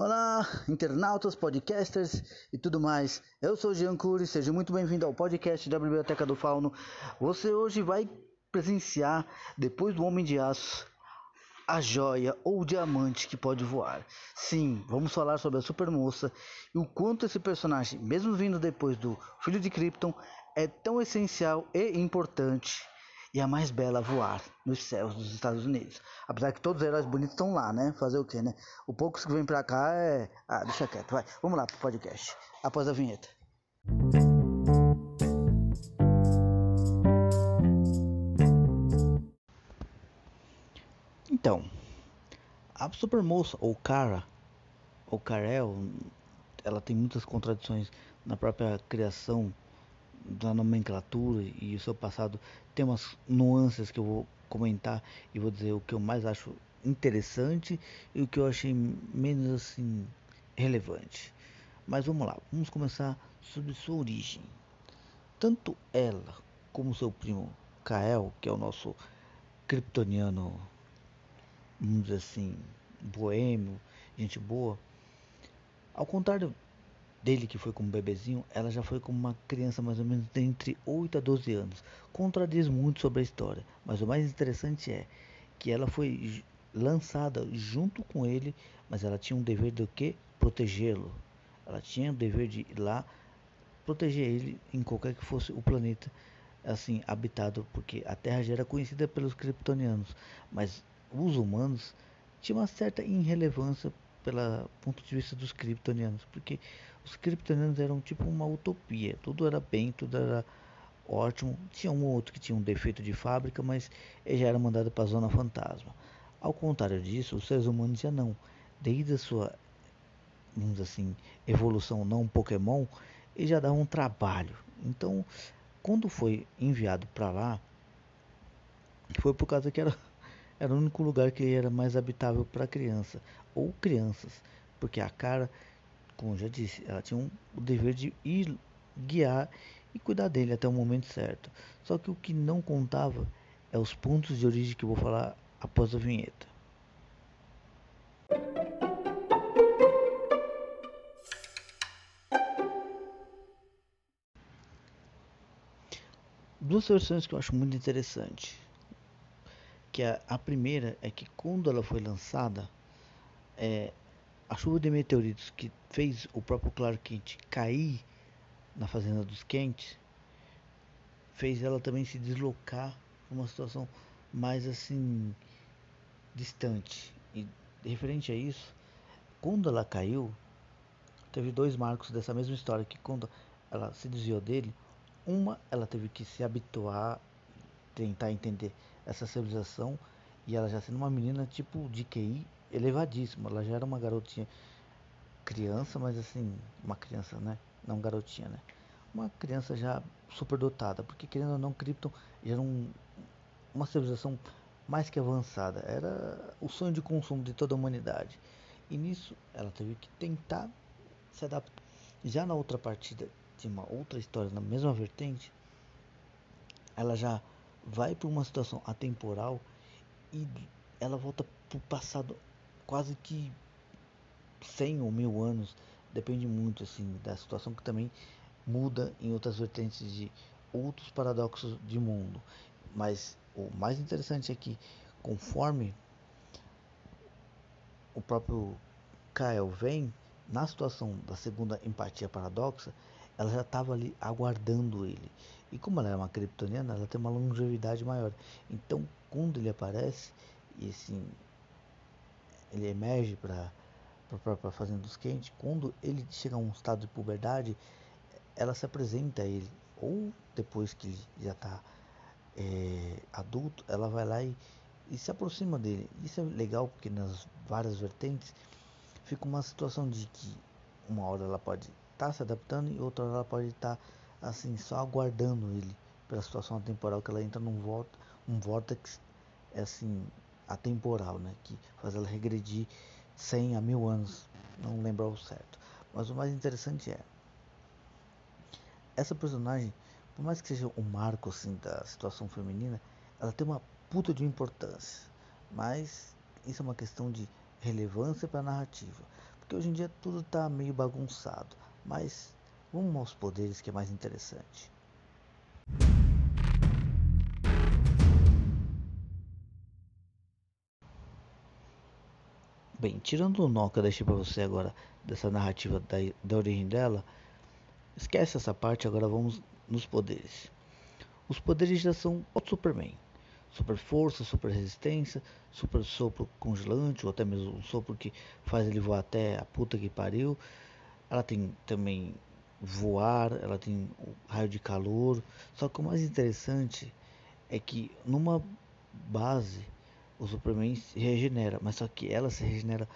Olá, internautas, podcasters e tudo mais. Eu sou Jean Cury, seja muito bem-vindo ao podcast da Biblioteca do Fauno. Você hoje vai presenciar, depois do Homem de Aço, a joia ou o diamante que pode voar. Sim, vamos falar sobre a Supermoça e o quanto esse personagem, mesmo vindo depois do Filho de Krypton, é tão essencial e importante e a mais bela a voar nos céus dos Estados Unidos. Apesar que todos os heróis bonitos estão lá, né? Fazer o quê, né? O poucos que vem pra cá é. Ah, deixa quieto, vai. Vamos lá pro podcast. Após a vinheta. Então, a Supermoça, ou Cara, ou Karel, ela tem muitas contradições na própria criação da nomenclatura e o seu passado tem umas nuances que eu vou comentar e vou dizer o que eu mais acho interessante e o que eu achei menos assim relevante. Mas vamos lá, vamos começar sobre sua origem. Tanto ela como seu primo Kael, que é o nosso kryptoniano, vamos dizer assim, boêmio, gente boa, ao contrário dele que foi como bebezinho, ela já foi como uma criança mais ou menos entre 8 a 12 anos. Contradiz muito sobre a história, mas o mais interessante é que ela foi lançada junto com ele, mas ela tinha um dever de que protegê-lo. Ela tinha o dever de ir lá proteger ele em qualquer que fosse o planeta assim habitado, porque a Terra já era conhecida pelos kryptonianos, mas os humanos tinham uma certa irrelevância pelo ponto de vista dos kryptonianos, porque os kryptonianos eram tipo uma utopia, tudo era bem, tudo era ótimo. Tinha um ou outro que tinha um defeito de fábrica, mas ele já era mandado para a zona fantasma. Ao contrário disso, os seres humanos já não. Desde a sua, vamos assim, evolução não Pokémon, eles já davam um trabalho. Então, quando foi enviado para lá, foi por causa que era, era o único lugar que era mais habitável para criança ou crianças, porque a cara como já disse, ela tinha um, o dever de ir guiar e cuidar dele até o momento certo. Só que o que não contava é os pontos de origem que eu vou falar após a vinheta. Duas versões que eu acho muito interessante. Que a, a primeira é que quando ela foi lançada, é, a chuva de meteoritos que fez o próprio Clark Kent cair na fazenda dos Kent fez ela também se deslocar uma situação mais assim distante. E referente a isso quando ela caiu teve dois marcos dessa mesma história que quando ela se desviou dele uma ela teve que se habituar tentar entender essa civilização e ela já sendo uma menina tipo de QI elevadíssima. Ela já era uma garotinha criança, mas assim, uma criança, né? Não garotinha, né? Uma criança já super dotada, porque querendo ou não, Krypton era um, uma civilização mais que avançada. Era o sonho de consumo de toda a humanidade. E nisso ela teve que tentar se adaptar. Já na outra partida de uma outra história na mesma vertente, ela já vai para uma situação atemporal e ela volta para o passado quase que 100 ou mil anos, depende muito assim da situação que também muda em outras vertentes de outros paradoxos de mundo. Mas o mais interessante é que conforme o próprio Kael vem na situação da segunda empatia paradoxa, ela já estava ali aguardando ele. E como ela é uma kryptoniana, ela tem uma longevidade maior. Então, quando ele aparece, e assim, ele emerge para a própria fazenda dos quentes, quando ele chega a um estado de puberdade, ela se apresenta a ele, ou depois que ele já está é, adulto, ela vai lá e, e se aproxima dele. Isso é legal porque nas várias vertentes fica uma situação de que uma hora ela pode tá se adaptando e outra hora ela pode estar tá, assim só aguardando ele pela situação temporal que ela entra num vortex, um vortex é assim atemporal, né? Que faz ela regredir 100 a mil anos, não lembro ao certo. Mas o mais interessante é essa personagem, por mais que seja um marco assim da situação feminina, ela tem uma puta de importância. Mas isso é uma questão de relevância para a narrativa, porque hoje em dia tudo tá meio bagunçado. Mas vamos aos poderes que é mais interessante. Bem, tirando o nó que eu deixei pra você agora dessa narrativa da, da origem dela, esquece essa parte, agora vamos nos poderes. Os poderes já são o Superman. Super força, super resistência, super sopro congelante, ou até mesmo um sopro que faz ele voar até a puta que pariu. Ela tem também voar, ela tem raio de calor. Só que o mais interessante é que numa base o Superman se regenera, mas só que ela se regenera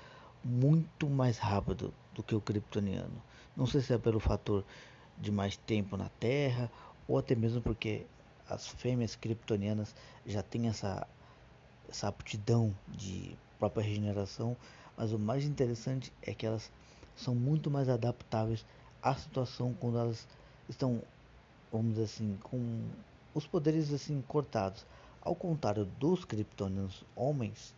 muito mais rápido do que o Kryptoniano. Não sei se é pelo fator de mais tempo na Terra ou até mesmo porque as fêmeas kryptonianas já têm essa essa aptidão de própria regeneração, mas o mais interessante é que elas são muito mais adaptáveis à situação quando elas estão, vamos dizer assim, com os poderes assim cortados. Ao contrário dos kryptonianos homens,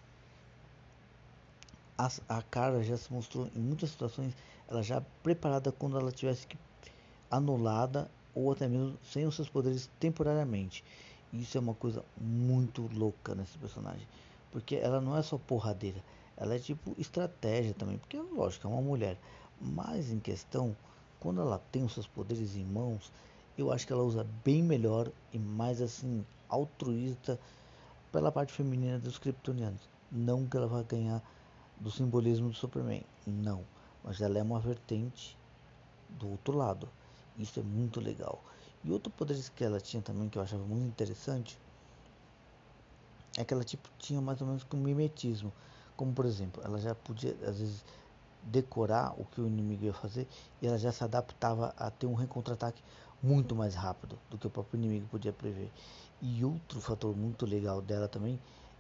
a, a cara já se mostrou em muitas situações ela já preparada quando ela tivesse que anulada ou até mesmo sem os seus poderes temporariamente. Isso é uma coisa muito louca nesse personagem, porque ela não é só porradeira, ela é tipo estratégia também, porque lógico, é uma mulher, mas em questão, quando ela tem os seus poderes em mãos, eu acho que ela usa bem melhor e mais assim altruísta pela parte feminina dos kryptonianos. Não que ela vá ganhar do simbolismo do Superman, não, mas ela é uma vertente do outro lado. Isso é muito legal. E outro poder que ela tinha também que eu achava muito interessante é que ela tipo tinha mais ou menos com mimetismo, como por exemplo, ela já podia às vezes decorar o que o inimigo ia fazer e ela já se adaptava a ter um contra-ataque muito mais rápido do que o próprio inimigo podia prever. E outro fator muito legal dela também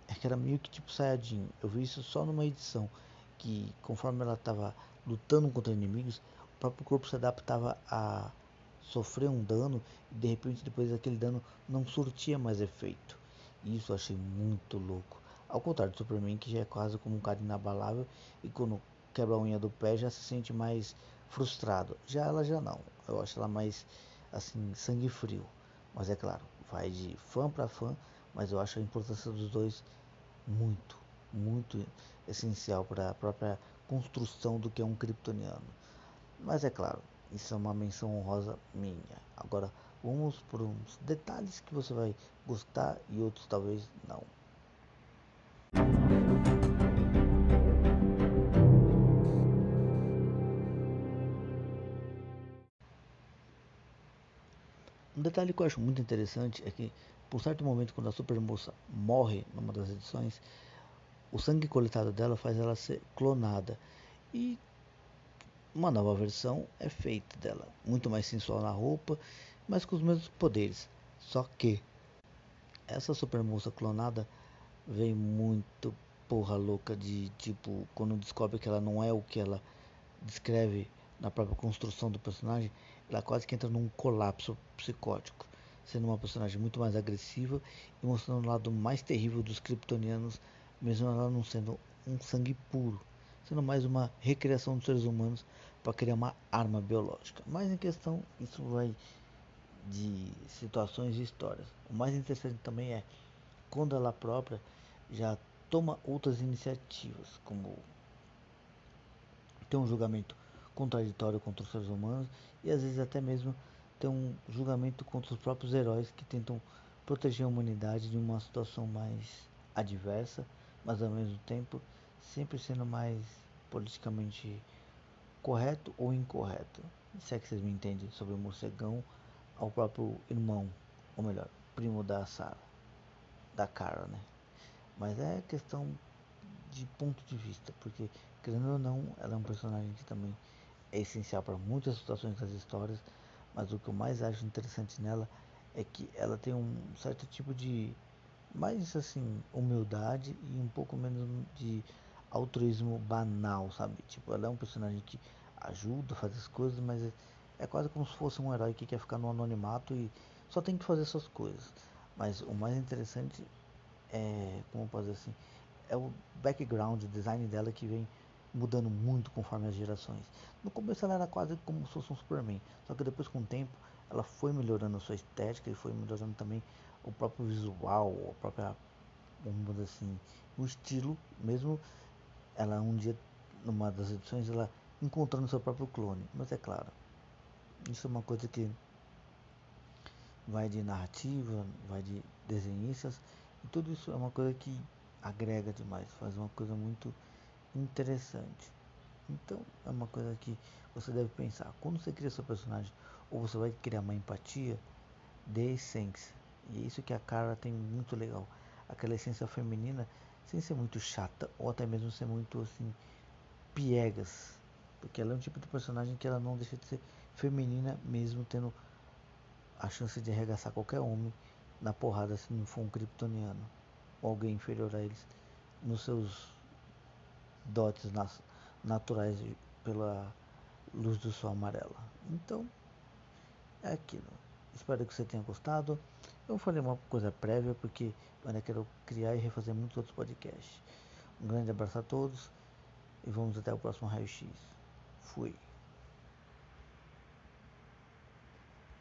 é que era meio que tipo Saiyajin. Eu vi isso só numa edição que conforme ela estava lutando contra inimigos, o próprio corpo se adaptava a sofrer um dano e de repente depois aquele dano não surtia mais efeito. Isso eu achei muito louco. Ao contrário do Superman que já é quase como um cara inabalável e quando quebra a unha do pé já se sente mais frustrado. Já ela já não. Eu acho ela mais assim sangue frio. Mas é claro, vai de fã para fã, mas eu acho a importância dos dois muito, muito essencial para a própria construção do que é um kryptoniano. Mas é claro, isso é uma menção honrosa minha. Agora vamos por uns detalhes que você vai gostar e outros talvez não. Detalhe que eu acho muito interessante é que, por certo momento, quando a Super Moça morre numa das edições, o sangue coletado dela faz ela ser clonada. E uma nova versão é feita dela, muito mais sensual na roupa, mas com os mesmos poderes. Só que essa super moça clonada vem muito porra louca de tipo quando descobre que ela não é o que ela descreve na própria construção do personagem, ela quase que entra num colapso psicótico, sendo uma personagem muito mais agressiva e mostrando o lado mais terrível dos kryptonianos, mesmo ela não sendo um sangue puro sendo mais uma recriação dos seres humanos para criar uma arma biológica. Mas em questão, isso vai de situações e histórias. O mais interessante também é quando ela própria já toma outras iniciativas, como ter um julgamento contraditório contra os seres humanos e às vezes até mesmo ter um julgamento contra os próprios heróis que tentam proteger a humanidade de uma situação mais adversa, mas ao mesmo tempo sempre sendo mais politicamente correto ou incorreto. Se é que vocês me entendem sobre o morcegão ao próprio irmão, ou melhor, primo da Sarah, da Cara, né? Mas é questão de ponto de vista, porque querendo ou não, ela é um personagem que também é essencial para muitas situações das histórias, mas o que eu mais acho interessante nela é que ela tem um certo tipo de mais assim humildade e um pouco menos de altruísmo banal, sabe? Tipo, ela é um personagem que ajuda a fazer as coisas, mas é, é quase como se fosse um herói que quer ficar no anonimato e só tem que fazer suas coisas. Mas o mais interessante é, como posso dizer assim, é o background, o design dela que vem mudando muito conforme as gerações. No começo ela era quase como se fosse um Superman, só que depois com o tempo ela foi melhorando a sua estética e foi melhorando também o próprio visual, a própria, vamos assim, o estilo, mesmo ela um dia, numa das edições, ela encontrando seu próprio clone. Mas é claro, isso é uma coisa que vai de narrativa, vai de desenhistas, e tudo isso é uma coisa que agrega demais, faz uma coisa muito interessante. Então é uma coisa que você deve pensar. Quando você cria seu personagem, ou você vai criar uma empatia, dê essência. E é isso que a cara tem muito legal. Aquela essência feminina, sem ser muito chata, ou até mesmo ser muito assim, piegas. Porque ela é um tipo de personagem que ela não deixa de ser feminina, mesmo tendo a chance de arregaçar qualquer homem na porrada se não for um kryptoniano ou alguém inferior a eles nos seus dotes naturais pela luz do sol amarela. Então, é aquilo. Espero que você tenha gostado. Eu falei uma coisa prévia porque eu ainda quero criar e refazer muitos outros podcasts. Um grande abraço a todos e vamos até o próximo raio-x. Fui.